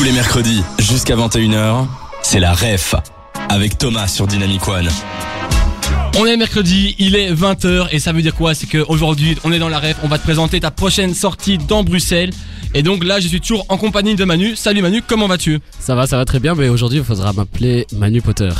Tous les mercredis, jusqu'à 21h, c'est la REF avec Thomas sur Dynamic One. On est mercredi, il est 20h et ça veut dire quoi? C'est qu'aujourd'hui on est dans la ref, on va te présenter ta prochaine sortie dans Bruxelles. Et donc là je suis toujours en compagnie de Manu. Salut Manu, comment vas-tu? Ça va, ça va très bien, mais aujourd'hui il faudra m'appeler Manu Potter.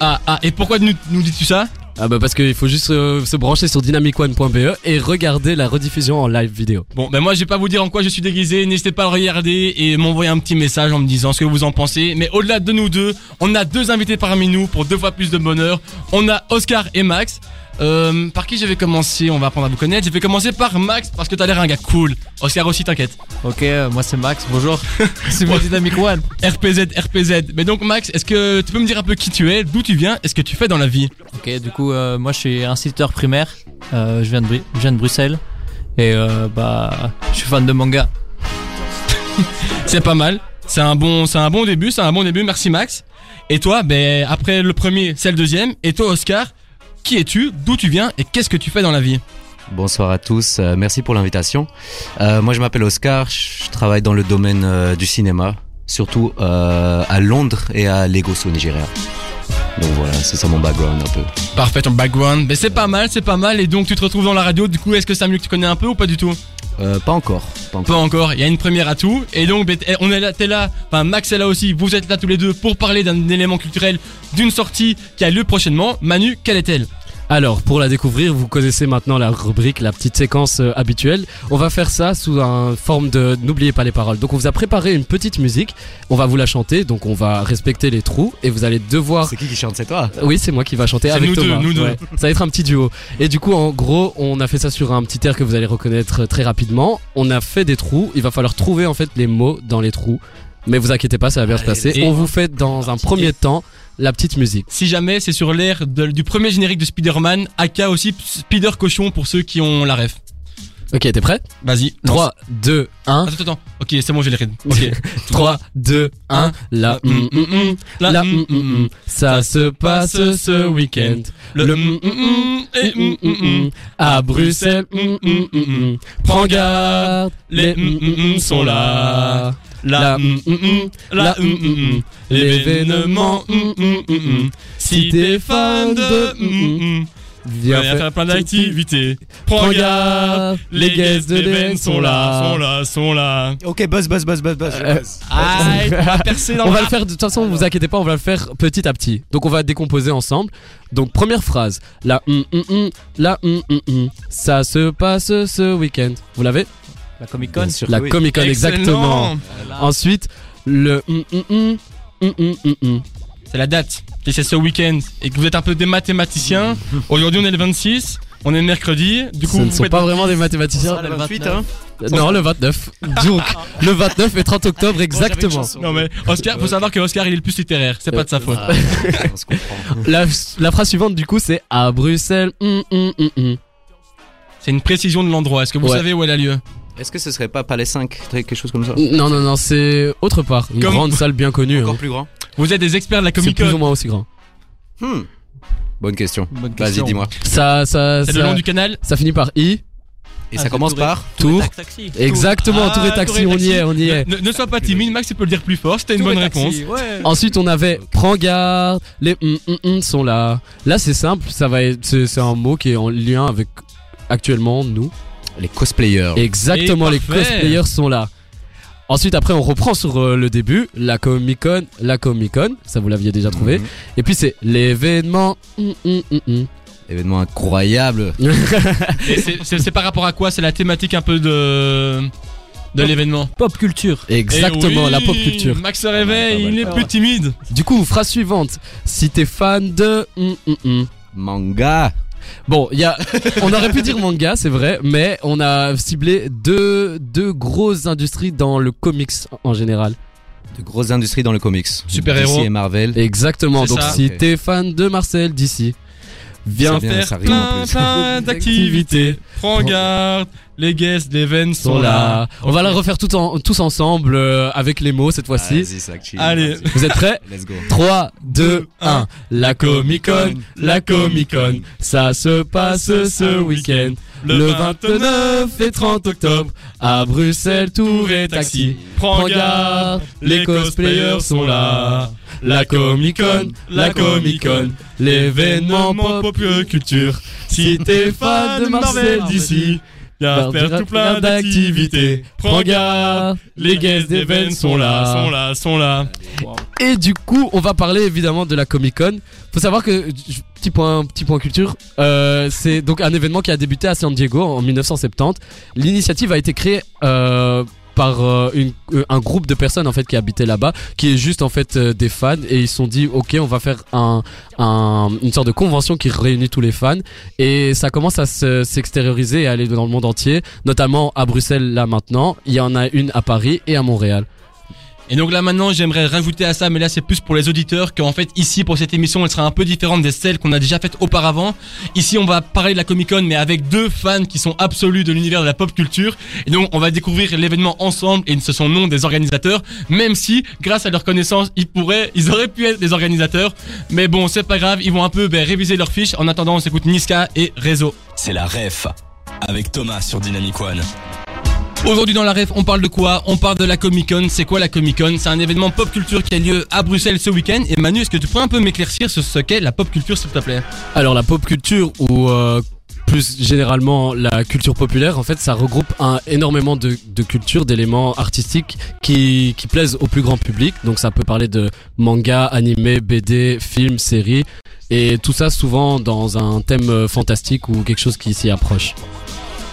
Ah, ah, et pourquoi nous, nous dis-tu ça? Ah bah parce qu'il faut juste euh, se brancher sur dynamicone.be et regarder la rediffusion en live vidéo. Bon, ben moi je vais pas vous dire en quoi je suis déguisé, n'hésitez pas à le regarder et m'envoyer un petit message en me disant ce que vous en pensez. Mais au-delà de nous deux, on a deux invités parmi nous pour deux fois plus de bonheur. On a Oscar et Max. Euh, par qui je vais commencer? On va apprendre à vous connaître. Je vais commencer par Max parce que t'as l'air un gars cool. Oscar aussi, t'inquiète. Ok, euh, moi c'est Max, bonjour. c'est moi Dynamic One. RPZ, RPZ. Mais donc Max, est-ce que tu peux me dire un peu qui tu es, d'où tu viens, et ce que tu fais dans la vie? Ok, du coup, euh, moi je suis instituteur primaire. Euh, je, viens de, Bru- je viens de Bruxelles. Et euh, bah, je suis fan de manga. C'est pas mal. C'est un bon, c'est un bon début, c'est un bon début. Merci Max. Et toi, ben après le premier, c'est le deuxième. Et toi, Oscar, qui es-tu, d'où tu viens? Et qu'est-ce que tu fais dans la vie? Bonsoir à tous, euh, merci pour l'invitation. Euh, moi je m'appelle Oscar, je travaille dans le domaine euh, du cinéma, surtout euh, à Londres et à Lagos au Nigeria. Donc voilà, c'est ça mon background un peu. Parfait, ton background. Ben c'est pas mal, c'est pas mal. Et donc tu te retrouves dans la radio. Du coup, est-ce que c'est un milieu que tu connais un peu ou pas du tout? Euh, pas encore, pas Pas encore. Il y a une première à tout. Et donc, on est là, t'es là. Enfin, Max est là aussi. Vous êtes là tous les deux pour parler d'un élément culturel, d'une sortie qui a lieu prochainement. Manu, quelle est-elle? Alors, pour la découvrir, vous connaissez maintenant la rubrique, la petite séquence euh, habituelle. On va faire ça sous un forme de n'oubliez pas les paroles. Donc, on vous a préparé une petite musique. On va vous la chanter. Donc, on va respecter les trous et vous allez devoir. C'est qui qui chante, c'est toi Oui, c'est moi qui va chanter avec nous deux, nous deux. Ça va être un petit duo. Et du coup, en gros, on a fait ça sur un petit air que vous allez reconnaître très rapidement. On a fait des trous. Il va falloir trouver en fait les mots dans les trous. Mais vous inquiétez pas, ça va bien se passer. on vous fait dans un premier temps la petite musique. Si jamais, c'est sur l'air du premier générique de Spider-Man, aka aussi Spider Cochon pour ceux qui ont la ref. Ok, t'es prêt Vas-y. 3, 2, 1. Attends, attends. Ok, c'est bon, j'ai les rythmes. Ok. 3, 2, 1. La mm, mm, mm, la mm, mm, mm. Ça se passe ce week-end. Le mm, mm, mm, et mm, mm, mm. À Bruxelles, mm, mm, mm, mm. prends garde, les mm, mm, mm sont là. La mm, mm, mm, la mm, mm, mm. l'événement mm, mm, mm, mm. Si t'es fan de mm, mm, mm, Viens viens faire plein d'activités. Prends garde, les guests de l'EVN sont là, sont sont là, sont là. Ok, buzz, buzz, buzz, buzz, buzz. Euh, Aïe, on va percer dans On le va le faire de toute façon, vous inquiétez pas, on va le faire petit à petit. Donc on va décomposer ensemble. Donc première phrase, la hum hum hum, la hum hum hum. Ça se passe ce week-end. Vous l'avez La Comic Con. Sûr. La oui. Comic Con exactement. Ensuite le hum hum hum. C'est la date. Et c'est ce week-end. Et que vous êtes un peu des mathématiciens. Aujourd'hui, on est le 26. On est le mercredi. Du coup, Ce ne vous sont pas vraiment des mathématiciens. le 28, hein Non, le 29. Donc le 29 et 30 octobre exactement. Non mais Oscar, faut savoir que Oscar il est le plus littéraire, c'est pas de sa faute. Ah, on se comprend. La, la phrase suivante du coup c'est à Bruxelles. C'est une précision de l'endroit. Est-ce que vous Ouais. savez où elle a lieu? Est-ce que ce serait pas Palais 5 Quelque chose comme ça Non non non, c'est autre part. Une Comme- grande salle bien connue. Encore hein. plus grand Vous êtes des experts de la C'est Comic plus ou Con. moins aussi grand. Hmm. Bonne question. Bonne Vas-y, question. dis-moi. Ça, ça, C'est ça, le long du canal. ça finit par I. Et Ah, ça c'est commence Touré. par Tour. Tac, taxi. Exactement, Ah, tour et taxi, on y est, on y est. Ne, ne sois pas timide, Max, tu peux le dire plus fort. C'était une Tour et bonne taxi, réponse. Ouais. Ensuite, on avait prends garde, les hum, hum, hum sont là. Là, c'est simple, ça va être, c'est c'est un mot qui est en lien avec actuellement nous. Les cosplayers. Exactement, Et les parfait. cosplayers sont là. Ensuite, après, on reprend sur euh, le début, la Comic Con, la Comic Con, ça vous l'aviez déjà trouvé. Mhm. Et puis c'est l'événement. hum, hum, hum. Événement incroyable. Et c'est- c'est c'est par rapport à quoi? C'est la thématique un peu de de l'événement. Pop culture. Exactement, Eh oui, la pop culture. Max se réveille, Ah, bah, il est bah, plus timide. Du coup, phrase suivante. Si t'es fan de. Manga. Bon, il y a, on aurait pu dire manga, c'est vrai, mais on a ciblé deux, deux grosses industries dans le comics en général. De grosses industries dans le comics. Super-héros. DC et Marvel. Exactement. Donc ça. si t'es fan de Marcel d'ici, viens faire plein, plein d'activités. Prends garde, les guests d'Even sont sont là. là. On va la refaire tout en, tous ensemble euh, avec les mots cette fois-ci. Allez. Vous êtes prêts? Let's go. 3, 2, 1. un. La Comic Con, la Comic Con, ça se passe ce week-end. Le 29 et 30 octobre, à Bruxelles, tour et taxi. Prends garde, les cosplayers sont là. La Comic Con, la Comic Con, l'événement pop culture. Si t'es fan de Marvel d'ici, viens faire tout plein d'activités. Prends garde, les guests d'event sont là. Sont là, sont là. Et du coup, on va parler évidemment de la Comic Con. Faut savoir que petit point, petit point culture, euh, c'est donc un événement qui a débuté à San Diego en 1970. L'initiative a été créée euh, par euh, une- euh, un groupe de personnes en fait qui habitaient là-bas, qui est juste en fait euh, des fans et ils se sont dit ok on va faire un, un- une sorte de convention qui réunit tous les fans et ça commence à se- s'extérioriser et à aller dans le monde entier, notamment à Bruxelles là maintenant. Il y en a une à Paris et à Montréal. Et donc là maintenant j'aimerais rajouter à ça, mais là c'est plus pour les auditeurs, qu'en fait ici pour cette émission elle sera un peu différente des celles qu'on a déjà faites auparavant. Ici on va parler de la Comic Con mais avec deux fans qui sont absolus de l'univers de la pop culture. Et donc on va découvrir l'événement ensemble et ce sont non des organisateurs, même si grâce à leur connaissance ils pourraient, ils auraient pu être des organisateurs. Mais bon c'est pas grave, ils vont un peu ben, réviser leurs fiches. En attendant on s'écoute Niska et Réseau. C'est la ref avec Thomas sur Dynamic One. Aujourd'hui dans la ref, on parle de quoi On parle de la Comic Con. C'est quoi la Comic Con C'est un événement pop culture qui a lieu à Bruxelles ce week-end. Et Manu, est-ce que tu pourrais un peu m'éclaircir sur ce qu'est la pop culture, s'il te plaît Alors la pop culture ou euh, plus généralement la culture populaire, en fait, ça regroupe un, énormément de, de cultures, d'éléments artistiques qui, qui plaisent au plus grand public. Donc ça peut parler de manga, animé, BD, films, séries. Et tout ça souvent dans un thème euh, fantastique ou quelque chose qui s'y approche.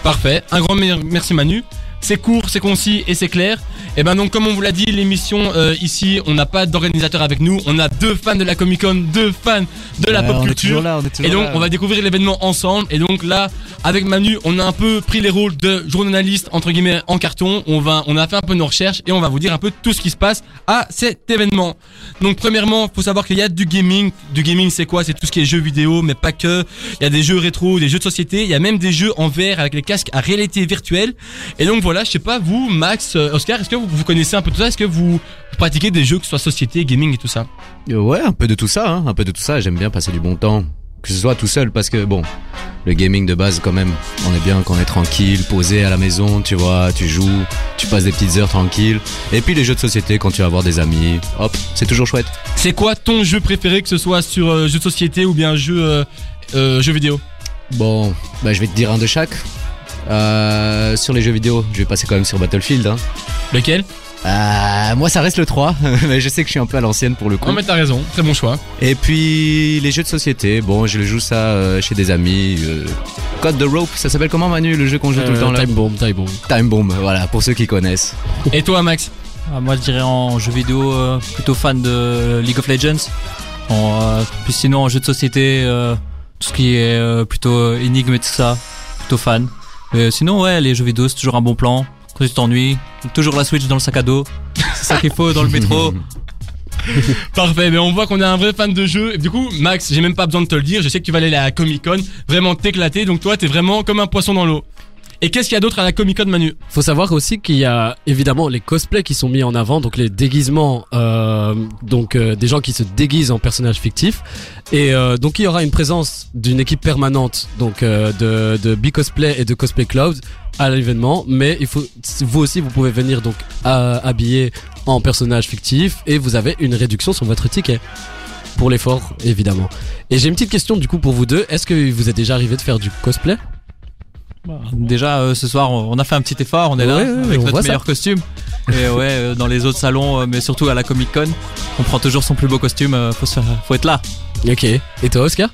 Parfait. Un grand mer- merci Manu. C'est court, c'est concis et c'est clair. Et ben donc comme on vous l'a dit, l'émission euh, ici, on n'a pas d'organisateur avec nous. On a deux fans de la Comic Con, deux fans de la Ouais, pop culture. là, Et donc là. on va découvrir l'événement ensemble. Et donc là, avec Manu, on a un peu pris les rôles de journaliste entre guillemets en carton. On va, on a fait un peu nos recherches et on va vous dire un peu tout ce qui se passe à cet événement. Donc premièrement, faut savoir qu'il y a du gaming. Du gaming, c'est quoi? C'est tout ce qui est jeux vidéo, mais pas que. Il y a des jeux rétro, des jeux de société. Il y a même des jeux en VR avec les casques à réalité virtuelle. Et donc voilà, je sais pas vous, Max, euh, Oscar, est-ce que vous, vous connaissez un peu tout ça? Est-ce que vous pratiquez des jeux que ce soit société, gaming et tout ça? Euh, Ouais, un peu de tout ça, hein, un peu de tout ça. J'aime bien passer du bon temps, que ce soit tout seul, parce que bon, le gaming de base quand même, on est bien qu'on est tranquille, posé à la maison, tu vois, tu joues, tu passes des petites heures tranquilles. Et puis les jeux de société quand tu vas voir des amis, hop, c'est toujours chouette. C'est quoi ton jeu préféré, que ce soit sur euh, jeu de société ou bien jeu, euh, euh, jeu vidéo? Bon, bah je vais te dire un de chaque. Euh, sur les jeux vidéo, je vais passer quand même sur Battlefield. Hein. Lequel? Euh, moi ça reste le 3, mais je sais que je suis un peu à l'ancienne pour le coup. Non mais t'as raison, très bon choix. Et puis les jeux de société, bon je joue ça euh, chez des amis. Euh, Code the Rope, ça s'appelle comment Manu le jeu qu'on joue tout le temps là time bomb, time bomb. Time Bomb, voilà, pour ceux qui connaissent. Et toi Max? Ah, moi, je dirais en jeu vidéo, euh, plutôt fan de League of Legends. En, euh, puis sinon, en jeu de société, euh, tout ce qui est plutôt énigme et tout ça, plutôt fan. Mais sinon, ouais, les jeux vidéo, c'est toujours un bon plan. Quand tu t'ennuies, toujours la Switch dans le sac à dos. C'est ça qu'il faut dans le métro. Parfait, mais on voit qu'on est un vrai fan de jeu. Et du coup, Max, j'ai même pas besoin de te le dire, je sais que tu vas aller à la Comic Con, vraiment t'éclater, donc toi t'es vraiment comme un poisson dans l'eau. Et qu'est-ce qu'il y a d'autre à la Comic Con Manu? Faut savoir aussi qu'il y a évidemment les cosplays qui sont mis en avant, donc les déguisements, euh, donc euh, des gens qui se déguisent en personnages fictifs. Et euh, donc il y aura une présence d'une équipe permanente, donc euh, de, de B-Cosplay et de Cosplay Cloud à l'événement. Mais il faut, vous aussi, vous pouvez venir donc habillé en personnage fictif et vous avez une réduction sur votre ticket. Pour l'effort, évidemment. Et j'ai une petite question du coup pour vous deux. Est-ce que vous êtes déjà arrivé de faire du cosplay? Déjà, euh, ce soir, on a fait un petit effort, on est là Ouais, ouais, avec on voit notre ça. meilleur costume. Et ouais, euh, dans les autres salons, euh, mais surtout à la Comic Con, on prend toujours son plus beau costume, euh, faut, se faire- faut être là. Ok. Et toi, Oscar?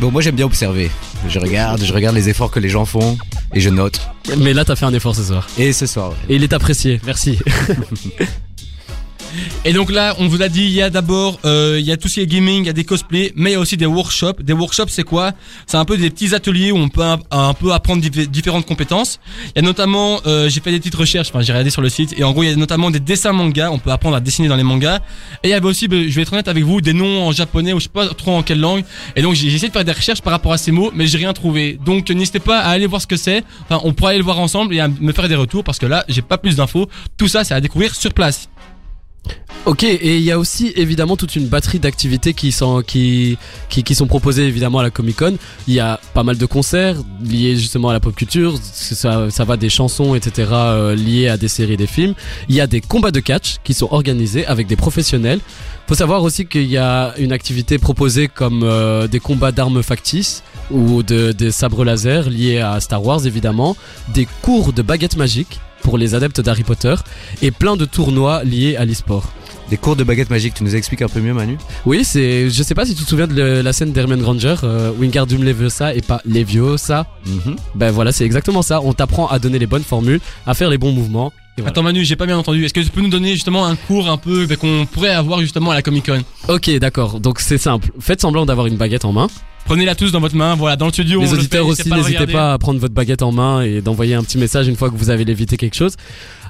Bon, moi j'aime bien observer. Je regarde, je regarde les efforts que les gens font et je note. Mais là, t'as fait un effort ce soir. Et ce soir, ouais. Et il est apprécié, merci. Et donc là, on vous a dit, il y a d'abord, euh, il y a tout ce qui est gaming, il y a des cosplays, mais il y a aussi des workshops. Des workshops, c'est quoi? C'est un peu des petits ateliers où on peut un, peu apprendre dif- différentes compétences. Il y a notamment, euh, j'ai fait des petites recherches, enfin j'ai regardé sur le site, et en gros, il y a notamment des dessins manga. On peut apprendre à dessiner dans les mangas. Et il y avait aussi, ben, je vais être honnête avec vous, des noms en japonais ou je sais pas trop en quelle langue. Et donc j'ai essayé de faire des recherches par rapport à ces mots, mais j'ai rien trouvé. Donc n'hésitez pas à aller voir ce que c'est. Enfin, on pourra aller le voir ensemble et à me faire des retours parce que là, j'ai pas plus d'infos. Tout ça, c'est à découvrir sur place. Ok, et il y a aussi évidemment toute une batterie d'activités qui sont qui, qui sont proposées évidemment à la Comic Con. Il y a pas mal de concerts liés justement à la pop culture. Ça va des chansons etc euh, liées à des séries, des films. Il y a des combats de catch qui sont organisés avec des professionnels. Faut savoir aussi qu'il y a une activité proposée comme euh, des combats d'armes factices ou de des sabres laser liés à Star Wars évidemment, des cours de baguettes magiques pour les adeptes d'Harry Potter et plein de tournois liés à l'e-sport. Des cours de baguette magique, tu nous expliques un peu mieux Manu? Oui, c'est, je sais pas si tu te souviens de le- la scène d'Hermione Granger, euh, Wingardium Leviosa et pas Leviosa. Mhm. Ben voilà, c'est exactement ça. On t'apprend à donner les bonnes formules, à faire les bons mouvements. Et voilà. Attends Manu, j'ai pas bien entendu. Est-ce que tu peux nous donner justement un cours un peu ben, qu'on pourrait avoir justement à la Comic Con? Ok, d'accord. Donc c'est simple. Faites semblant d'avoir une baguette en main. Prenez-la tous dans votre main, voilà, dans le studio. on les le auditeurs fait, aussi, n'hésitez le pas à prendre votre baguette en main et d'envoyer un petit message une fois que vous avez lévité quelque chose.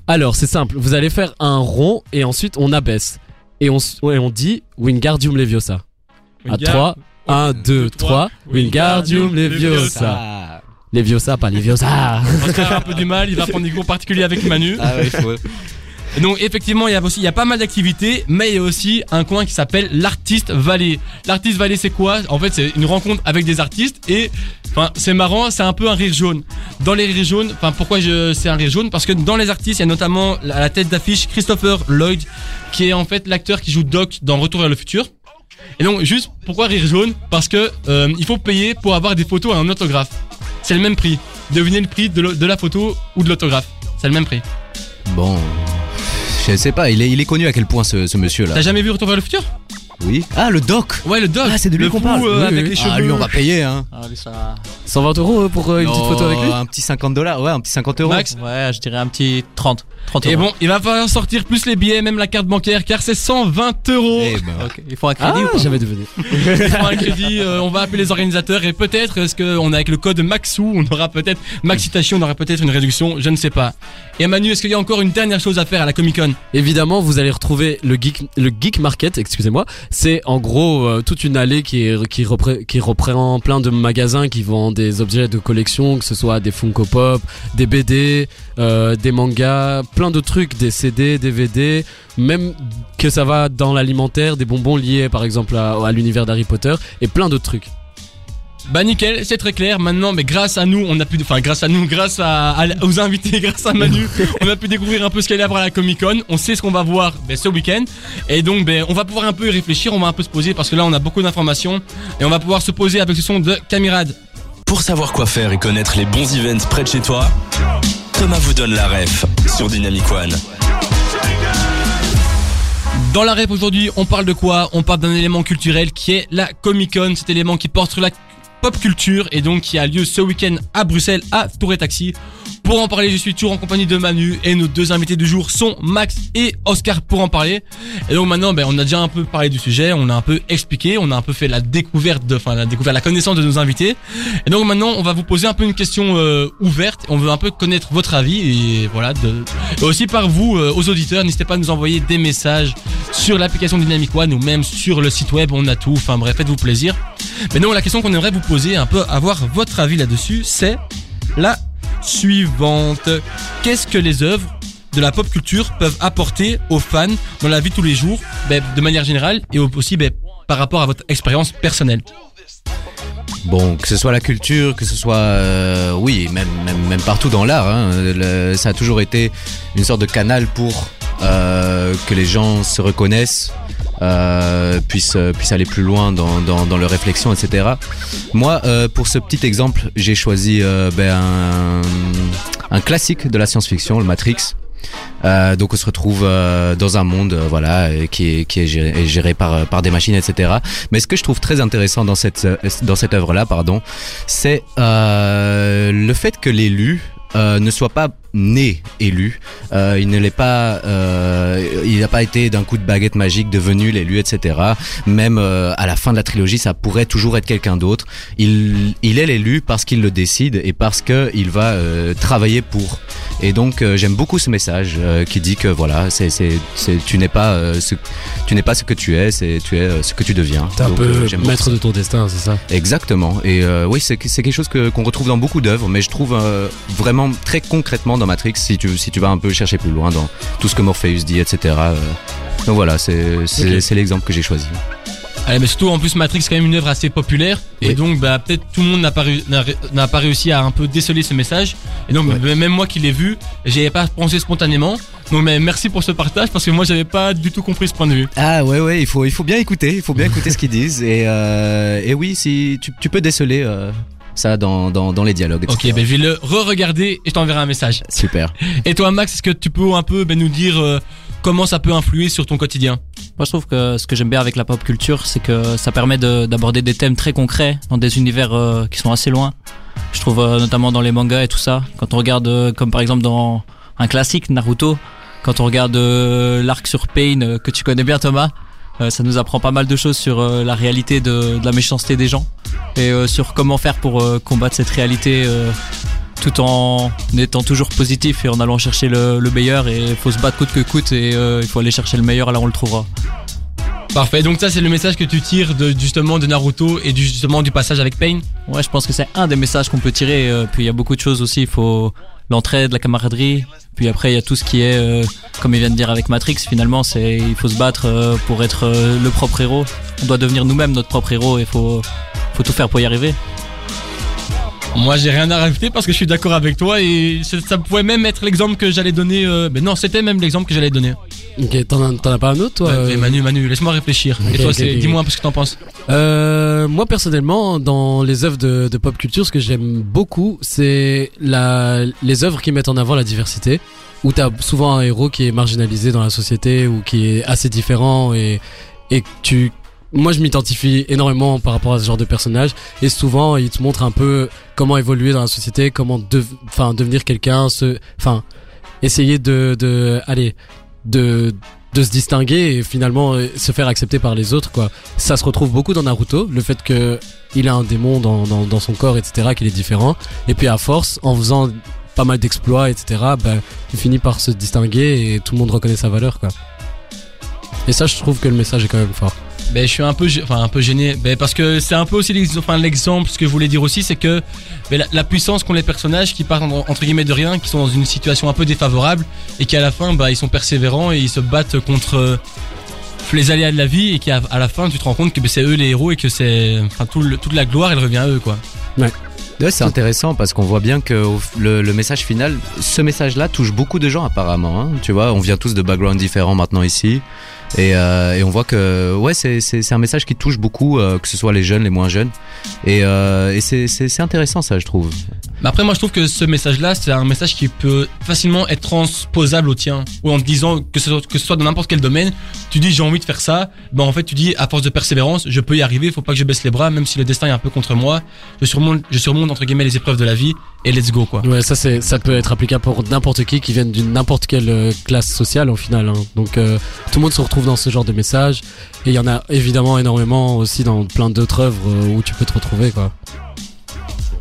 Alors, c'est simple. Vous allez faire un rond et ensuite on abaisse. Et on, ouais, on dit Wingardium Leviosa. À Regarde. 3, 1, 2, 3, Wingardium Leviosa. Leviosa, pas Leviosa. Oscar a un peu du mal, il va prendre des cours particuliers avec Manu. ah ouais, faut... Donc effectivement, il y a aussi il y a pas mal d'activités, mais il y a aussi un coin qui s'appelle l'artiste vallée. L'artiste vallée, c'est quoi? En fait, c'est une rencontre avec des artistes et enfin, c'est marrant, c'est un peu un rire jaune. Dans les rires jaunes, enfin pourquoi je c'est un rire jaune? Parce que dans les artistes, il y a notamment à la tête d'affiche Christopher Lloyd qui est en fait l'acteur qui joue Doc dans Retour vers le futur. Et donc juste pourquoi rire jaune? Parce que euh, il faut payer pour avoir des photos et un autographe. C'est le même prix. Devinez le prix de la photo ou de l'autographe. C'est le même prix. Bon... Je sais pas, il est, connu à quel point ce, ce monsieur là T'as jamais vu Retour vers le futur? Oui Ah le doc Ouais, le doc. Ah, c'est de lui le qu'on fou, parle. euh, Oui, avec oui. les cheveux. Ah lui on va payer hein 120 euros pour euh, une petite photo avec lui Un petit 50 dollars, ouais un petit 50 euros Max. Ouais, je dirais un petit 30. 30 Et euros. bon, il va falloir sortir plus les billets, même la carte bancaire, car c'est 120 euros. Eh ben, Ok, Il faut un Ah, crédit ou pas j'avais devenu. Pour un crédit, euh, on va appeler les organisateurs et peut-être, est-ce qu'on a avec le code Maxou, on aura peut-être, Maxitation, on aura peut-être une réduction, je ne sais pas. Et Manu, est-ce qu'il y a encore une dernière chose à faire à la Comic Con Évidemment, vous allez retrouver le geek, le geek market, excusez-moi. C'est en gros euh, toute une allée qui qui, qui reprend plein de magasins qui vendent des objets de collection, que ce soit des Funko Pop, des BD, euh, des mangas, plein de trucs, des CD, DVD, même que ça va dans l'alimentaire, des bonbons liés par exemple à, à l'univers d'Harry Potter et plein d'autres trucs. Bah nickel, c'est très clair. Maintenant, mais grâce à nous, on a pu, enfin grâce à nous, grâce à, à- aux invités, grâce à Manu, on a pu découvrir un peu ce qu'il y a à la Comic Con. On sait ce qu'on va voir ben, ce week-end, et donc ben, on va pouvoir un peu y réfléchir, on va un peu se poser parce que là on a beaucoup d'informations et on va pouvoir se poser avec ce son de Camirade. Pour savoir quoi faire et connaître les bons events près de chez toi, Thomas vous donne la ref sur Dynamic One. Dans la rep aujourd'hui, on parle de quoi? On parle d'un élément culturel qui est la Comic Con, cet élément qui porte sur la pop culture et donc qui a lieu ce week-end à Bruxelles à Tour et Taxi. Pour en parler, je suis toujours en compagnie de Manu et nos deux invités du jour sont Max et Oscar pour en parler. Et donc maintenant, ben, on a déjà un peu parlé du sujet, on a un peu expliqué, on a un peu fait la découverte, de, enfin la découverte, la connaissance de nos invités. Et donc maintenant, on va vous poser un peu une question euh, ouverte. On veut un peu connaître votre avis et voilà, et aussi par vous, euh, aux auditeurs, n'hésitez pas à nous envoyer des messages sur l'application Dynamic One ou même sur le site web, on a tout. Enfin bref, faites-vous plaisir. Mais non, la question qu'on aimerait vous poser, un peu avoir votre avis là-dessus, c'est la suivante. Qu'est-ce que les œuvres de la pop culture peuvent apporter aux fans dans la vie de tous les jours, ben, de manière générale et aussi ben, par rapport à votre expérience personnelle? Bon, que ce soit la culture, que ce soit, euh, oui, même, même, partout dans l'art, hein, ça a toujours été une sorte de canal pour euh, que les gens se reconnaissent, euh, puissent, euh, puissent aller plus loin dans, dans, dans leur réflexion, etc. Moi, euh, pour ce petit exemple, j'ai choisi euh, ben, un, un classique de la science-fiction, le Matrix. Euh, donc on se retrouve euh, dans un monde euh, voilà qui est, qui est géré, géré par, par des machines etc. Mais ce que je trouve très intéressant dans cette dans cette œuvre là pardon, c'est euh, le fait que l'élu euh, ne soit pas né élu, euh, il ne l'est pas, euh, il n'a pas été d'un coup de baguette magique devenu l'élu, etc. Même euh, à la fin de la trilogie, ça pourrait toujours être quelqu'un d'autre. Il, il est l'élu parce qu'il le décide et parce que il va euh, travailler pour. Et donc euh, j'aime beaucoup ce message euh, qui dit que voilà, c'est, tu n'es pas, euh, ce, tu n'es pas ce que tu es, c'est tu es ce que tu deviens. T'es un Donc, peu maître de ton destin, c'est ça? Exactement. Et oui, c'est quelque chose que qu'on retrouve dans beaucoup d'œuvres, mais je trouve vraiment très concrètement dans Matrix, si tu si tu vas un peu chercher plus loin dans tout ce que Morpheus dit, etc. Donc voilà, c'est l'exemple que j'ai choisi. Allez, mais surtout en plus Matrix c'est quand même une œuvre assez populaire et donc bah peut-être tout le monde n'a pas, n'a réussi à un peu déceler ce message et donc Ouais. même moi qui l'ai vu j'y avais pas pensé spontanément donc mais merci pour ce partage parce que moi j'avais pas du tout compris ce point de vue. Ah ouais ouais, il faut il faut bien écouter, il faut bien écouter ce qu'ils disent et euh, et oui, si tu, tu peux déceler euh, ça dans, dans dans les dialogues. Ok, etc. ben je vais le re-regarder et je t'enverrai un message. Super. Et toi Max, est-ce que tu peux un peu ben, nous dire euh, comment ça peut influer sur ton quotidien Moi, je trouve que ce que j'aime bien avec la pop culture, c'est que ça permet de- d'aborder des thèmes très concrets dans des univers euh, qui sont assez loin. Je trouve euh, notamment dans les mangas et tout ça. Quand on regarde, euh, comme par exemple dans un classique Naruto, quand on regarde l'arc sur Pain que tu connais bien Thomas, ça nous apprend pas mal de choses sur la réalité de, la méchanceté des gens et sur comment faire pour combattre cette réalité tout en étant toujours positif et en allant chercher le, le meilleur et il faut se battre coûte que coûte et euh, il faut aller chercher le meilleur là on le trouvera. Parfait, donc ça c'est le message que tu tires de, justement de Naruto et du, justement du passage avec Pain. Ouais, je pense que c'est un des messages qu'on peut tirer. euh, puis il y a beaucoup de choses aussi. Il faut l'entraide, la camaraderie. Puis après, il y a tout ce qui est, euh, comme il vient de dire avec Matrix, finalement, c'est il faut se battre pour être le propre héros. On doit devenir nous-mêmes notre propre héros et faut faut tout faire pour y arriver. Moi j'ai rien à rajouter parce que je suis d'accord avec toi et ça, pouvait même être l'exemple que j'allais donner. euh, ben non, c'était même l'exemple que j'allais donner. Ok, t'en as, as pas un autre, toi Ouais, euh mais Manu, Manu, laisse-moi réfléchir. Et toi, dis-moi un peu ce que t'en penses. Euh, moi personnellement, dans les œuvres de, de pop culture, ce que j'aime beaucoup, c'est les œuvres qui mettent en avant la diversité, où t'as souvent un héros qui est marginalisé dans la société ou qui est assez différent et et tu, moi je m'identifie énormément par rapport à ce genre de personnage. Et souvent il te montre un peu comment évoluer dans la société, comment enfin devenir quelqu'un, se, enfin essayer de, de, allez, de de se distinguer et finalement euh, se faire accepter par les autres quoi. Ça se retrouve beaucoup dans Naruto le fait que il a un démon dans, dans, dans son corps etc qu'il est différent. Et puis à force en faisant pas mal d'exploits etc bah, il finit par se distinguer et tout le monde reconnaît sa valeur quoi. Et ça je trouve que le message est quand même fort Ben, je suis un peu, enfin, un peu gêné. Ben, parce que c'est un peu aussi l'exemple. Ce que je voulais dire aussi, c'est que ben, la, puissance qu'ont les personnages qui partent en- entre guillemets de rien, qui sont dans une situation un peu défavorable et qui à la fin, bah, ils sont persévérants et ils se battent contre euh, les aléas de la vie et qui à, la fin, tu te rends compte que ben, c'est eux les héros et que c'est, enfin, toute la gloire, elle revient à eux, quoi. Ouais, c'est intéressant parce qu'on voit bien que le message final, ce message-là touche beaucoup de gens apparemment. hein. Tu vois, on vient tous de backgrounds différents maintenant ici. Et, euh, et on voit que ouais, c'est, un message qui touche beaucoup, euh, que ce soit les jeunes, les moins jeunes. Et, euh, et c'est, intéressant ça, je trouve. Mais après, moi, je trouve que ce message-là, c'est un message qui peut facilement être transposable au tien. Ou en te disant que ce soit, que ce soit dans n'importe quel domaine, tu dis j'ai envie de faire ça. Ben, en fait, tu dis à force de persévérance, je peux y arriver. Faut pas que je baisse les bras, même si le destin est un peu contre moi. Je surmonte, je surmonte entre guillemets les épreuves de la vie et let's go, quoi. ouais ça c'est ça peut être applicable pour n'importe qui qui vienne d'une n'importe quelle euh, classe sociale au final hein. donc euh, tout le monde se retrouve dans ce genre de message et il y en a évidemment énormément aussi dans plein d'autres œuvres euh, où tu peux te retrouver quoi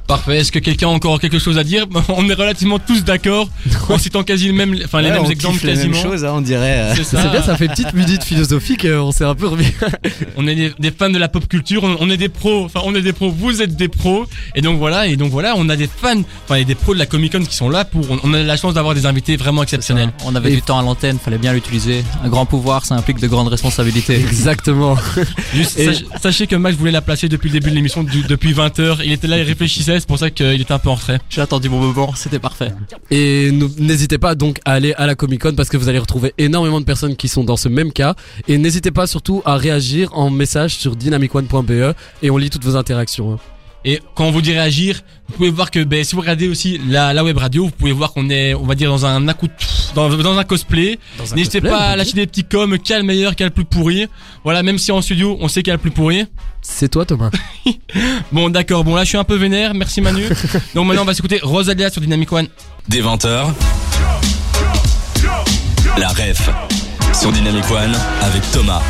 Parfait. Est-ce que quelqu'un a encore quelque chose à dire On est relativement tous d'accord. en citant quasi le même, enfin les mêmes on exemples les mêmes quasiment. choses, hein, on dirait. euh. C'est bien, ça fait petite minute philosophique, euh, on s'est un peu remis. On est des, des fans de la pop culture, on, on est des pros, enfin on est des pros, vous êtes des pros, et donc voilà, et donc voilà, on a des fans, enfin il y a des pros de la Comic Con qui sont là pour, on, on a la chance d'avoir des invités vraiment exceptionnels. On avait Et- du temps à l'antenne, fallait bien l'utiliser. Un grand pouvoir, ça implique de grandes responsabilités. Exactement. Juste, Et- sach- sachez que Max voulait la placer depuis le début de l'émission, du- depuis 20h, il était là, il réfléchissait, c'est pour ça qu'il était un peu en retrait. J'ai attendu mon moment, c'était parfait. Et n'hésitez pas donc à aller à la Comic Con parce que vous allez retrouver énormément de personnes qui sont dans ce même cas. Et n'hésitez pas surtout à réagir en message sur dynamicone.be et on lit toutes vos interactions. hein. Et quand on vous dit réagir, vous pouvez voir que ben, si vous regardez aussi la, la web radio, vous pouvez voir qu'on est, on va dire, dans un accou- dans, dans un cosplay. Dans un N'hésitez cosplay, pas à lâcher des petits coms, qui a le meilleur, qui a le plus pourri. Voilà, même si en studio, on sait qui a le plus pourri. C'est toi Thomas. Bon, d'accord, bon là je suis un peu vénère, merci Manu. Donc maintenant on va s'écouter Rosalia sur Dynamic One. Des 20h. La ref sur Dynamic One avec Thomas.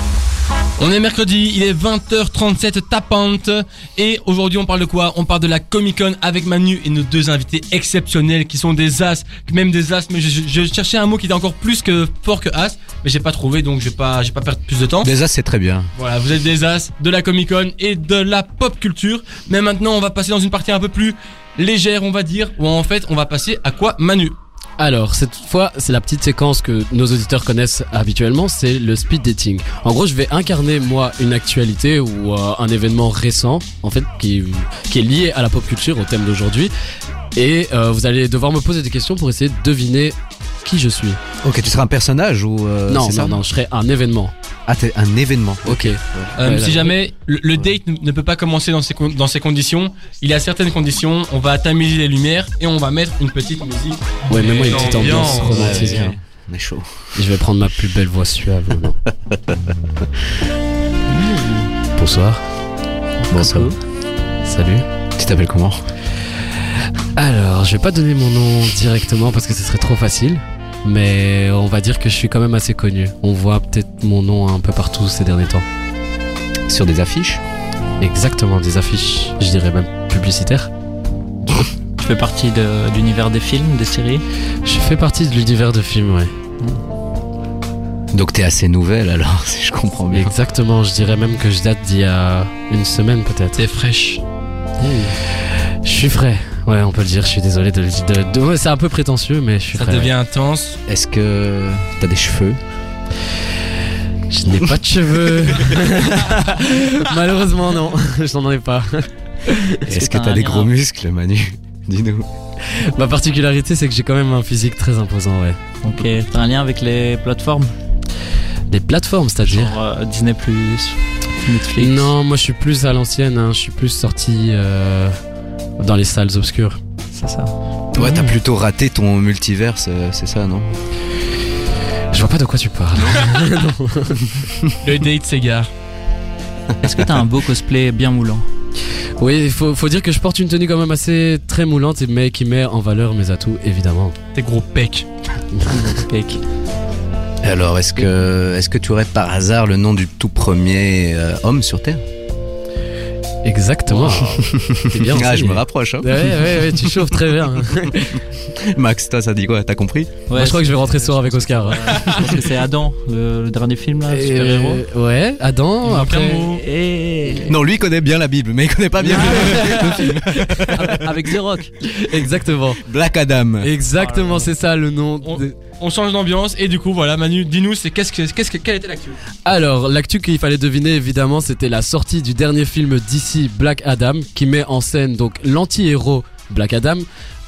On est mercredi, il est 20h37 tapante et aujourd'hui on parle de quoi? On parle de la Comic Con avec Manu et nos deux invités exceptionnels qui sont des as, même des as, mais je, je- je cherchais un mot qui était encore plus que fort que as, mais j'ai pas trouvé donc je vais pas, je vais pas perdre plus de temps. Déjà, c'est très bien. Voilà, vous êtes des as de la Comic Con et de la pop culture, mais maintenant on va passer dans une partie un peu plus légère on va dire, où en fait on va passer à quoi Manu? Alors, cette fois, c'est la petite séquence que nos auditeurs connaissent habituellement, c'est le speed dating. En gros, je vais incarner, moi, une actualité ou euh, un événement récent, en fait, qui, qui est lié à la pop culture, au thème d'aujourd'hui. Et euh, vous allez devoir me poser des questions pour essayer de deviner qui je suis. Ok, tu seras un personnage ou euh, non, c'est ça non, non, je serai un événement. Ah, t'es un événement. Ok. Euh, Ouais, si là. jamais le, le date ne ne peut pas commencer dans ces, con- dans ces conditions, il y a certaines conditions, on va tamiser les lumières et on va mettre une petite musique. Ouais, mais moi, une petite ambiance romantique. Ouais, hein. On est chaud. Et je vais prendre ma plus belle voix suave. Bonsoir. Bonsoir. Salut. Tu t'appelles comment? Alors, je vais pas donner mon nom directement parce que ce serait trop facile. Mais on va dire que je suis quand même assez connu. On voit peut-être mon nom un peu partout ces derniers temps. Sur des affiches Exactement, des affiches, je dirais même publicitaires. Tu fais partie de l'univers des films, des séries? Je fais partie de l'univers de films, ouais. Donc t'es assez nouvelle alors, si je comprends bien. Exactement, je dirais même que je date d'il y a une semaine peut-être. C'est fraîche. Je suis frais. Ouais, on peut le dire, je suis désolé de le dire. de- de- ouais, c'est un peu prétentieux, mais je suis Ça devient intense. Est-ce que t'as des cheveux? Je n'ai pas de cheveux. Malheureusement, non. Je n'en ai pas. Est-ce que que t'as des gros muscles, Manu? Dis-nous. Ma particularité, c'est que j'ai quand même un physique très imposant, ouais. Ok, t'as un lien avec les plateformes? Les plateformes, c'est-à-dire? Genre euh, Disney+, Netflix? Non, moi je suis plus à l'ancienne, hein. je suis plus sorti euh, dans les salles obscures. C'est ça. Ouais, t'as plutôt raté ton multiverse, euh, c'est ça, non? Je vois pas de quoi tu parles. Le date s'égare. Est-ce que t'as un beau cosplay bien moulant? Oui, il faut, faut dire que je porte une tenue quand même assez très moulante, mais qui met en valeur mes atouts, évidemment. Tes gros pecs. Peck. Alors, est-ce que, est-ce que tu aurais par hasard le nom du tout premier euh, homme sur Terre? Exactement. C'est bien. Ah, je me rapproche. Hein. Ouais, ouais, ouais, tu chauffes très bien. Max, toi, ça dit quoi? T'as compris? Moi, je crois que je vais rentrer ce soir avec Oscar. Je pense que c'est Adam, le, le dernier film là, Et, super-héros. euh, ouais, Adam, après. un mot. Et... Non, lui il connaît bien la Bible, mais il connaît pas bien le film. Avec The Rock. Exactement. Black Adam. Exactement, c'est ça le nom. On- de- On change d'ambiance et du coup voilà Manu, dis-nous c'est qu'est-ce que qu'est-ce que quelle était l'actu Alors, l'actu qu'il fallait deviner, évidemment, c'était la sortie du dernier film d'ici, Black Adam, qui met en scène donc l'anti-héros Black Adam,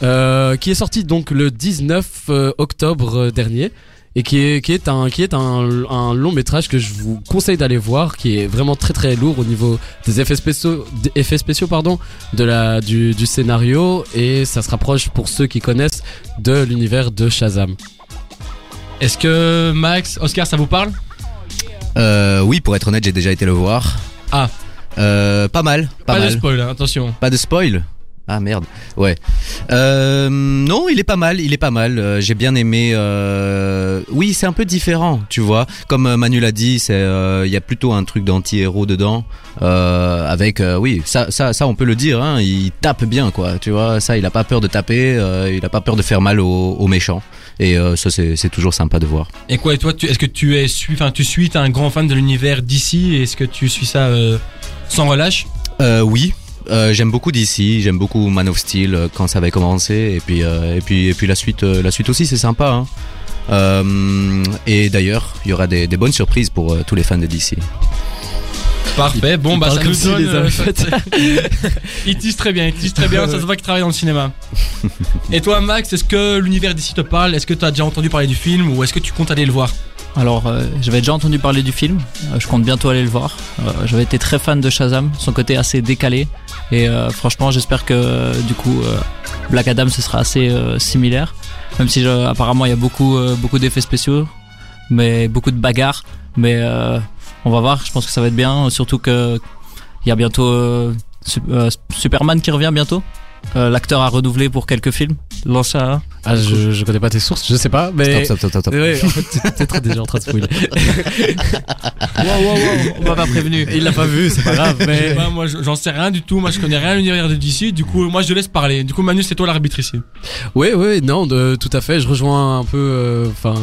euh, qui est sorti donc le 19 euh, octobre euh, dernier. Et qui est, qui est, un, qui est un, un long métrage que je vous conseille d'aller voir, qui est vraiment très très lourd au niveau des effets spéciaux, effets spéciaux pardon, de la, du, du scénario, et ça se rapproche pour ceux qui connaissent de l'univers de Shazam. Est-ce que Max, Oscar ça vous parle Euh, oui, pour être honnête, j'ai déjà été le voir. Ah. Euh, pas mal, pas, Pas, mal. de spoil, hein, attention. Pas de spoil Ah merde. Ouais. Euh, non, il est pas mal, il est pas mal. Euh, J'ai bien aimé. euh, Oui, c'est un peu différent, tu vois. Comme Manu l'a dit, c'est il y a plutôt un truc d'anti-héros dedans. Avec oui, ça, ça, ça, on peut le dire. Hein, il tape bien, quoi. Tu vois, ça, il a pas peur de taper. il a pas peur de faire mal aux, aux méchants. Et euh, ça, c'est toujours sympa de voir. Et quoi et toi est-ce que tu es suis enfin tu suis un grand fan de l'univers d'ici est-ce que tu suis ça euh, sans relâche? Euh, oui. Euh, j'aime beaucoup DC, j'aime beaucoup Man of Steel euh, quand ça avait commencé et puis euh, et puis et puis la suite la suite aussi c'est sympa. Hein. Et d'ailleurs il y aura des, des bonnes surprises pour tous les fans de DC. Parfait, bon Il bah ça nous donne euh. Il tease très bien, il tease très bien, ça se voit qu'il travaille dans le cinéma. Et toi Max, est-ce que l'univers d'ici te parle? Est-ce que tu as déjà entendu parler du film ou est-ce que tu comptes aller le voir? Alors, euh, j'avais déjà entendu parler du film. Euh, je compte bientôt aller le voir. Euh, j'avais été très fan de Shazam, son côté assez décalé. Et euh, franchement, j'espère que du coup, euh, Black Adam, ce sera assez euh, similaire. Même si euh, apparemment il y a beaucoup, euh, beaucoup d'effets spéciaux, mais beaucoup de bagarres. Mais euh, on va voir. Je pense que ça va être bien. Surtout que il y a bientôt euh, euh, Superman qui revient bientôt. Euh, L'acteur a renouvelé pour quelques films. Lance. Ah, je, je connais pas tes sources, je sais pas, mais. Stop, stop, stop, stop. Ouais, en fait, très déjà en train de spoiler. Wow, wow, wow, on m'a pas prévenu. Il l'a pas vu, c'est pas grave, mais. pas, moi j'en sais rien du tout, moi je connais rien à l'univers de DC, du coup moi je te laisse parler. Du coup Manu c'est toi l'arbitre ici. Ouais, ouais, non, de, tout à fait. Je rejoins un peu, euh, enfin,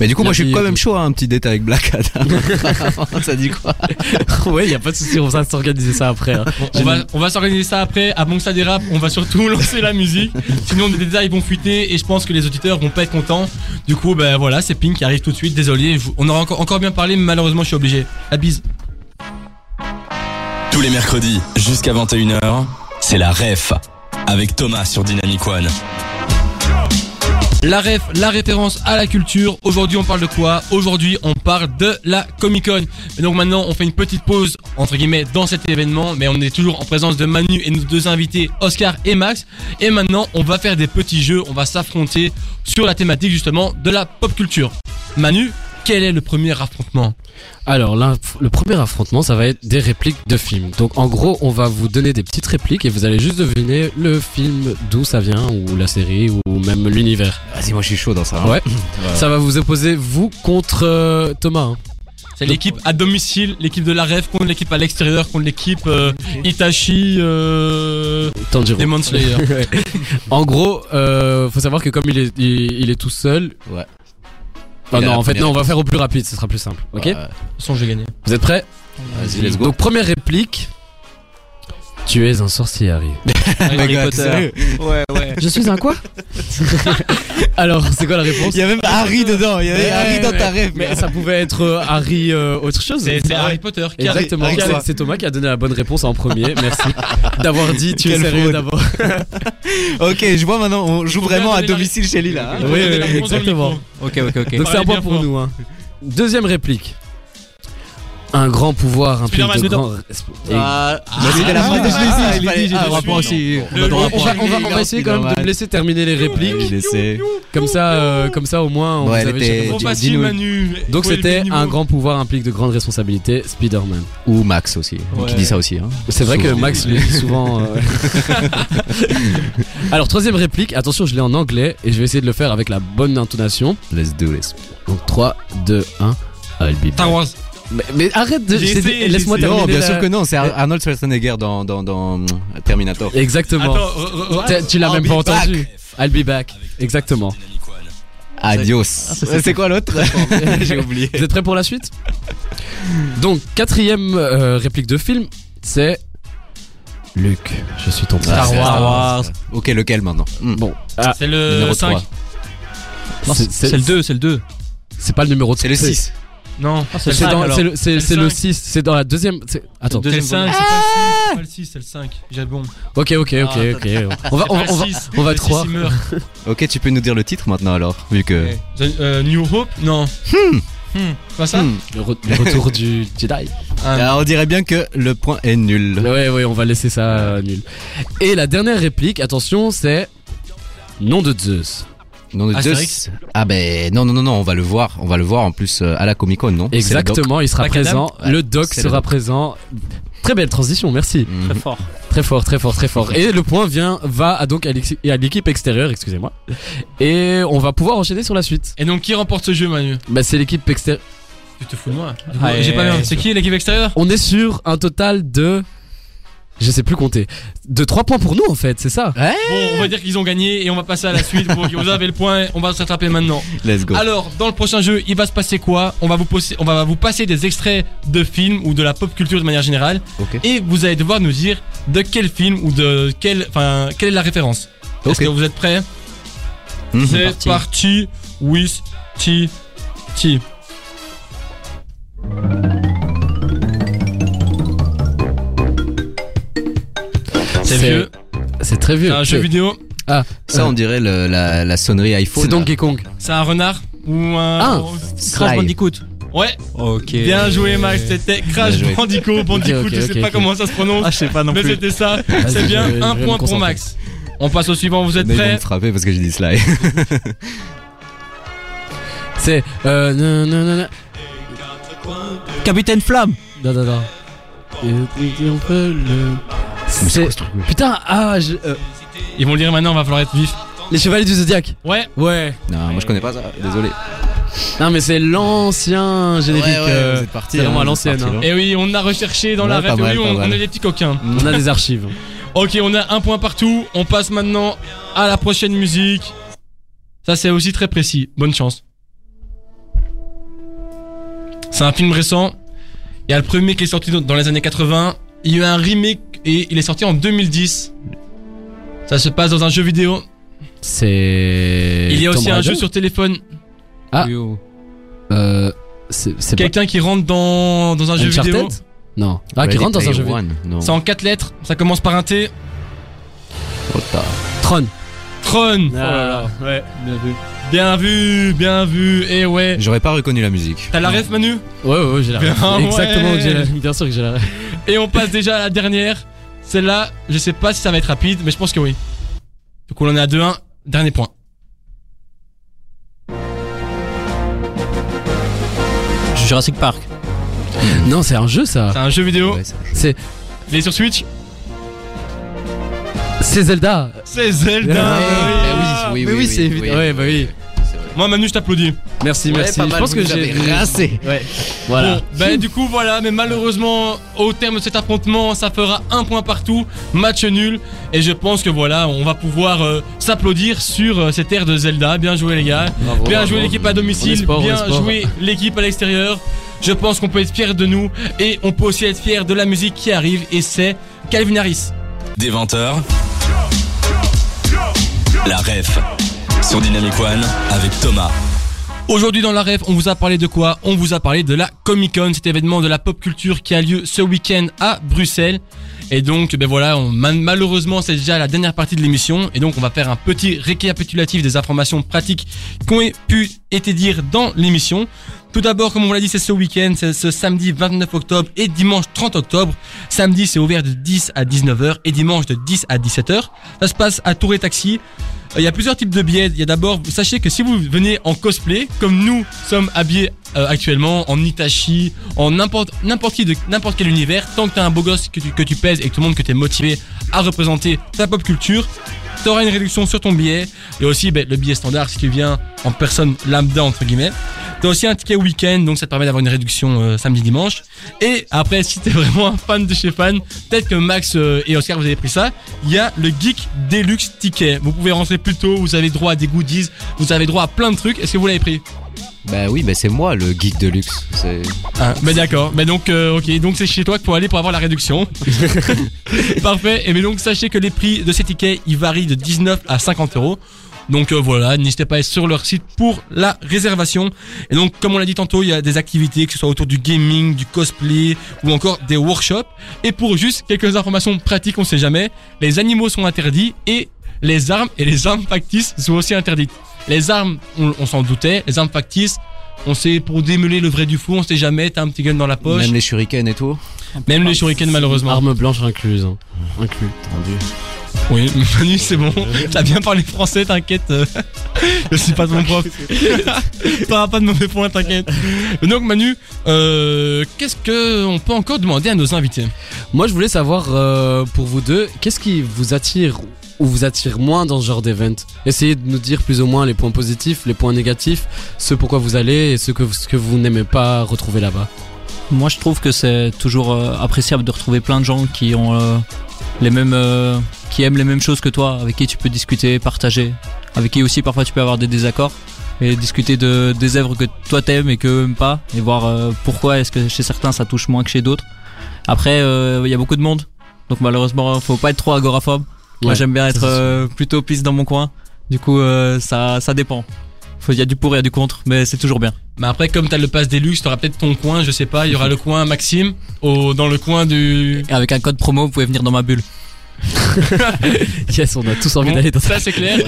Mais du coup, moi, je suis quand même chaud à un petit date avec Black Adam. ça dit quoi ouais, y a pas de souci, on va s'organiser ça après. hein. On va, on va s'organiser ça après. Avant que ça dérape, on va surtout lancer la musique. Sinon, des détails vont fuiter et je pense que les auditeurs vont pas être contents. Du coup, ben voilà, c'est Pink qui arrive tout de suite. Désolé, je vous- on aura encore, encore bien parlé, mais malheureusement, je suis obligé. La bise. Tous les mercredis, jusqu'à 21h, c'est la REF. Avec Thomas sur Dynamic One. La ref, la référence à la culture. Aujourd'hui, on parle de quoi? Aujourd'hui, on parle de la Comic Con. Et donc maintenant, on fait une petite pause entre guillemets dans cet événement, mais on est toujours en présence de Manu et nos deux invités, Oscar et Max. Et maintenant, on va faire des petits jeux. On va s'affronter sur la thématique justement de la pop culture. Manu, quel est le premier affrontement Alors, l'inf- le premier affrontement, ça va être des répliques de films. Donc, en gros, on va vous donner des petites répliques et vous allez juste deviner le film d'où ça vient, ou la série, ou même l'univers. Vas-y, moi, je suis chaud dans ça. hein. Ouais. Ça va vous opposer, vous, contre euh, Thomas. hein. C'est l'équipe à domicile, l'équipe de la ref contre l'équipe à l'extérieur, contre l'équipe euh, Itachi euh, Tanjiro. Demon Slayer. En gros, euh, faut savoir que comme il est, il, il est tout seul. Ouais. A non, en fait, non, on va faire au plus rapide, ce sera plus simple. Ok toute façon, j'ai gagné. Vous êtes prêts Vas-y, let's go. Donc, première réplique. Tu es un sorcier, Harry. Harry Potter. Ouais, ouais. Je suis un quoi Alors, c'est quoi la réponse Il y a même Harry dedans. Il y avait Ouais, Harry dans ouais. ta rêve. Mais ça pouvait être euh, Harry euh, autre chose. C'est c'est Harry Potter. qui a- Exactement, c'est- Thomas qui a donné la bonne réponse en premier. Merci d'avoir dit tu es sérieux d'abord. Ok, je vois maintenant, on joue vraiment à domicile chez Lila. hein. Oui, exactement. Ok, ok, ok. Donc c'est un point pour nous. Hein. Deuxième réplique. Un grand pouvoir implique Spider-Man, de Ah, c'était la phrase dit, Ah, dit, il ah, aussi. Le- On va, point. on, va, on va essayer quand même de me laisser terminer les répliques. Comme ça, euh, comme ça au moins. On Ouais, vous elle avait chacun- facile. Manu. Donc Faut élever c'était niveau. un grand pouvoir implique de grandes responsabilités. Spider-Man. Ou Max aussi, Ouais. qui dit ça aussi. Hein. C'est vrai que Souvent. Max le dit souvent. euh, Alors troisième réplique. Attention, je l'ai en anglais et je vais essayer de le faire avec la bonne intonation. Let's do this. Donc 3, 2, 1. I'll be back. Star Wars. Mais, mais arrête de. Laisse-moi terminer. Non, bien la- sûr que non, c'est Ar- Arnold Schwarzenegger dans, dans, dans euh, Terminator. Exactement. Attends, tu l'as I'll même be pas entendu. I'll be back. Exactement. Adios. c'est- c'est quoi l'autre J'ai oublié. Vous êtes prêts pour la suite? Donc quatrième euh, réplique de film, c'est Luc, je suis ton Star père. Wars. Star Wars. Ok, lequel maintenant? Hmm. Bon, ah, C'est le Numéro 5. 3. Non, C'est- le 2, c'est le 2. c'est pas le numéro C'est le 6. Non, C'est c'est le dans- cinq, c'est le, c'est- C'est c'est le le cinq. 6, c'est dans la deuxième. Attends. C'est le Deuxième 5, c'est pas le 6, c'est le 5. J'ai bon. Ok, ok, ok, Ah, ok. On va, on va, on va, on va te croire. Ok, tu peux nous dire le titre maintenant alors, vu que. Euh, New Hope? Non. Hmm. Pas ça? Hmm. Le, re- le retour du Jedi. Ah, Alors, on dirait bien que le point est nul. Ouais, ouais, on va laisser ça euh, nul. Et la dernière réplique, attention, c'est nom de Zeus. Non, Astérix. Ah ben non non non non, on va le voir, on va le voir en plus euh, à la Comic Con, non? Exactement, il sera Black Adam présent. Le doc le sera doc. présent. Très belle transition, merci. Mhm. Très fort. Très fort, très fort, très fort. Et le point vient, va à donc à l'équipe extérieure, excusez-moi. Et on va pouvoir enchaîner sur la suite. Et donc, qui remporte ce jeu, Manu? Bah, c'est l'équipe extérieure. Tu te fous de moi Ah, J'ai pas bien. C'est qui l'équipe extérieure? On est sur un total de. Je sais plus compter. De 3 points pour nous, en fait, c'est ça. Bon, on va dire qu'ils ont gagné et on va passer à la suite. Bon, vous avez le point, on va se rattraper maintenant. Let's go. Alors, dans le prochain jeu, il va se passer quoi? On va, vous posser, on va vous passer des extraits de films ou de la pop culture de manière générale. Ok. Et vous allez devoir nous dire de quel film ou de quel. Enfin, quelle est la référence. Est-ce Ok. que vous êtes prêts? Mhm. C'est parti. parti. With T. T. C'est vieux. C'est très vieux. C'est un jeu vidéo. Ça, on dirait le- la, la sonnerie iPhone. C'est là. Donkey Kong. C'est un renard ou un. Ah. Crash Sly. Bandicoot. Ouais, Ok. bien joué Max, c'était Crash Bien joué. Bandicoot. Bandicoot, ok, je sais ok, pas ok. comment ça se prononce, Ah, je sais pas non mais plus. c'était ça. C'est bien, je vais- un je vais me point pour concentrer. Max. On passe au suivant, vous êtes Mais ils vont prêts me frapper parce que j'ai dit Sly. C'est. Euh. Non, non, non, non. Capitaine Flamme. Non, non, non. Et- et on peut le. C'est. Putain, ah, je- euh, Ils vont le dire maintenant, va falloir être vif. les chevaliers du zodiaque. Ouais, Ouais. non, moi je connais pas ça. Désolé. Non, mais c'est l'ancien générique. euh, vous êtes parti. c'est vraiment hein, à vous l'ancienne, parti, hein. et oui, on a recherché dans la Ouais, pas ref, et mal, oui, pas on, on mal. est des petits coquins. On a des archives. Ok, on a un point partout, on passe maintenant à la prochaine musique. Ça c'est aussi très précis, bonne chance. C'est un film récent. Il y a le premier qui est sorti dans les années 80. Il y a eu un remake et il est sorti en 2010. Ça se passe dans un jeu vidéo. C'est. Il y a aussi Tomb un Raider jeu sur téléphone. Ah. Euh, c'est c'est pas Quelqu'un qui rentre dans, dans un jeu vidéo. Non. Ah, qui rentre dans un jeu vidéo. C'est en 4 lettres. Ça commence par un T. Oh, Tron. Tron. Ah. Oh là là. Ouais, bien vu. Bien vu, bien vu. Et ouais. J'aurais pas reconnu la musique. T'as la ref Manu? Ouais, ouais, ouais, j'ai la Bien, ref. Exactement, ouais. j'ai la- bien sûr que j'ai la ref. Et on passe déjà à la dernière. Celle-là, je sais pas si ça va être rapide, mais je pense que oui. Du coup, on en est à 2-1. Dernier point. Jurassic Park. Non, c'est un jeu ça. C'est un jeu vidéo. Ouais, C'est Il est sur Switch? C'est Zelda. C'est Zelda. Ouais, bah oui, oui, oui, oui, oui, c'est oui. évident. Ouais, bah oui. Moi, Manu, je t'applaudis. Merci, Ouais, merci. Je pense que j'ai rincé. Ouais. Voilà. Bon, ben du coup voilà, mais malheureusement au terme de cet affrontement, ça fera un point partout, match nul, et je pense que voilà, on va pouvoir euh, s'applaudir sur euh, cette ère de Zelda. Bien joué les gars, Bravo, bien bravo. joué l'équipe à domicile, sport, bien joué l'équipe à l'extérieur. Je pense qu'on peut être fier de nous et on peut aussi être fier de la musique qui arrive et c'est Calvin Harris. Des 20h. La ref sur Dynamic One avec Thomas. Aujourd'hui dans la ref, on vous a parlé de quoi? On vous a parlé de la Comic Con, cet événement de la pop culture qui a lieu ce week-end à Bruxelles. Et donc, ben voilà, malheureusement, c'est déjà la dernière partie de l'émission. Et donc, on va faire un petit récapitulatif des informations pratiques qui ont pu été dire dans l'émission. Tout d'abord, comme on l'a dit, c'est ce week-end, c'est ce samedi 29 octobre et dimanche 30 octobre. Samedi, c'est ouvert de 10 à 19h et dimanche de 10 à 17h. Ça se passe à Tour et Taxi. Euh, Il y a plusieurs types de billets. Il y a d'abord, sachez que si vous venez en cosplay, comme nous sommes habillés euh, actuellement, en Itachi, en n'importe qui de n'importe quel univers, tant que t'es un beau gosse que tu, pèses et que tout le monde que t'es motivé à représenter ta pop culture, t'auras une réduction sur ton billet. Et aussi, ben, le billet standard si tu viens en personne lambda entre guillemets. T'as aussi un ticket week-end, donc ça te permet d'avoir une réduction euh, samedi dimanche. Et après, si t'es vraiment un fan de chez fan, peut-être que Max euh, et Oscar vous avez pris ça. Il y a le Geek Deluxe Ticket. Vous pouvez rentrer plus tôt, vous avez droit à des goodies, vous avez droit à plein de trucs. Est-ce que vous l'avez pris? Bah oui, bah c'est moi le geek de luxe. Ah, mais d'accord. Mais donc, euh, ok, donc c'est chez toi qu'il faut aller pour avoir la réduction. Parfait. Et mais donc, sachez que les prix de ces tickets, ils varient de 19 à 50 euros. Donc euh, voilà, n'hésitez pas à être sur leur site pour la réservation. Et donc, comme on l'a dit tantôt, il y a des activités, que ce soit autour du gaming, du cosplay ou encore des workshops. Et pour juste quelques informations pratiques, on sait jamais, les animaux sont interdits et les armes et les armes factices sont aussi interdites. Les armes, on, on s'en doutait, les armes factices, on sait pour démêler le vrai du fou, on sait jamais, t'as un petit gun dans la poche. même les shurikens et tout. Même les shurikens malheureusement. Arme blanche incluse. hein. Inclus. Tendu. Oui, Manu, c'est bon. T'as bien parlé français, t'inquiète. Je suis pas ton prof. T'auras pas de mauvais points, t'inquiète. Donc Manu, euh, qu'est-ce que on peut encore demander à nos invités? Moi, je voulais savoir euh, pour vous deux, qu'est-ce qui vous attire ou vous attire moins dans ce genre d'event Essayez de nous dire plus ou moins les points positifs, les points négatifs, ce pourquoi vous allez et ce que, ce que vous n'aimez pas retrouver là-bas. Moi, je trouve que c'est toujours euh, appréciable de retrouver plein de gens qui ont euh, les mêmes, euh, qui aiment les mêmes choses que toi, avec qui tu peux discuter, partager, avec qui aussi parfois tu peux avoir des désaccords et discuter de des œuvres que toi t'aimes et que eux pas et voir pourquoi est-ce que chez certains ça touche moins que chez d'autres. Après, il y a beaucoup de monde, donc malheureusement, faut pas être trop agoraphobe. Moi, Ouais, j'aime bien ça, être euh, plutôt pisse dans mon coin. Du coup, euh, ça, ça dépend. Il y a du pour et il y a du contre, mais c'est toujours bien. Mais après, comme t'as le pass des luxe, t'auras peut-être ton coin, je sais pas. Il y aura le coin Maxime, au, dans le coin du. Et avec un code promo, vous pouvez venir dans ma bulle. Yes, on a tous envie Bon, d'aller dans ça c'est clair.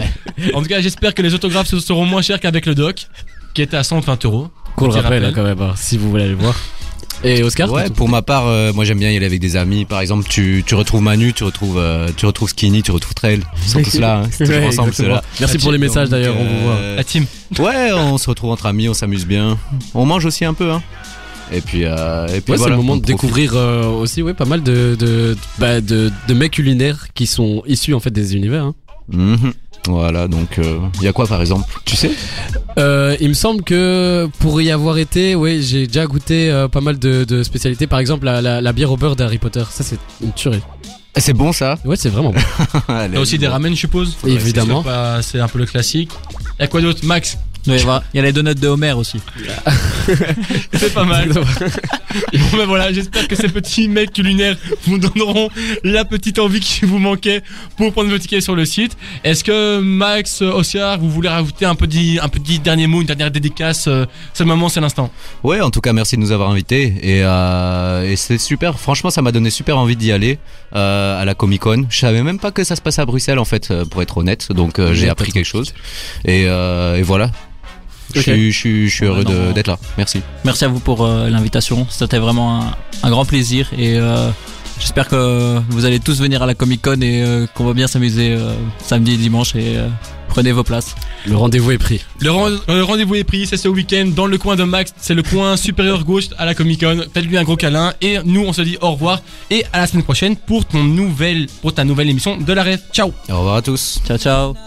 En tout cas, j'espère que les autographes se- seront moins chers qu'avec le doc, qui était à 120 euros. Le Petit rappelle rappel. hein, quand même, hein, si vous voulez aller le voir. Et Oscar Ouais, pour ma part, euh, moi j'aime bien y aller avec des amis. Par exemple, tu, tu retrouves Manu, tu retrouves, euh, tu retrouves Skinny, tu retrouves Trail. Ils sont tous là, hein. c'est toujours Ouais, ensemble exactement. Merci pour les messages d'ailleurs, on vous voit. Euh, La team. Ouais, on se retrouve entre amis, on s'amuse bien. On mange aussi un peu, hein. Et puis, euh, et puis Ouais, c'est le moment on de profite. découvrir euh, aussi ouais, pas mal de, de, bah, de, de mecs culinaires qui sont issus en fait des univers. hein. Mhm. Voilà, donc il y a quoi par exemple? Tu sais? Euh, il me semble que pour y avoir été, ouais, j'ai déjà goûté euh, pas mal de, de spécialités. Par exemple, la, la, la bière au beurre d'Harry Potter. Ça, c'est une tuerie. C'est bon ça? Ouais, c'est vraiment bon. Allez, T'as aussi des ramen, je suppose. Évidemment. C'est pas- C'est un peu le classique. Y'a quoi d'autre, Max? Il y il y a les donuts de Homer aussi. C'est pas mal. Bon ben voilà, j'espère que ces petits mecs culinaires vous donneront la petite envie qui vous manquait pour prendre vos tickets sur le site. Est-ce que Max, Oscar, vous voulez rajouter un petit, un petit dernier mot, une dernière dédicace euh, C'est le moment, c'est l'instant. Ouais, en tout cas, merci de nous avoir invités. Et, euh, et c'est super. Franchement, ça m'a donné super envie d'y aller euh, à la Comic Con. Je savais même pas que ça se passait à Bruxelles, en fait, pour être honnête. Donc, euh, j'ai appris quelque chose. Et, et voilà. Je suis- je suis je suis heureux Ouais, non. d'être là. Merci. Merci à vous pour euh, l'invitation. C'était vraiment un, un grand plaisir et euh, j'espère que vous allez tous venir à la Comic Con et euh, qu'on va bien s'amuser euh, samedi et dimanche et euh, prenez vos places. Le rendez-vous est pris. Le, ren- le rendez-vous est pris, c'est ce week-end dans le coin de Max, c'est le coin supérieur gauche à la Comic Con. Faites-lui un gros câlin et nous on se dit au revoir et à la semaine prochaine pour ton nouvelle, pour ta nouvelle émission de la rêve. Ciao Au revoir à tous. Ciao ciao.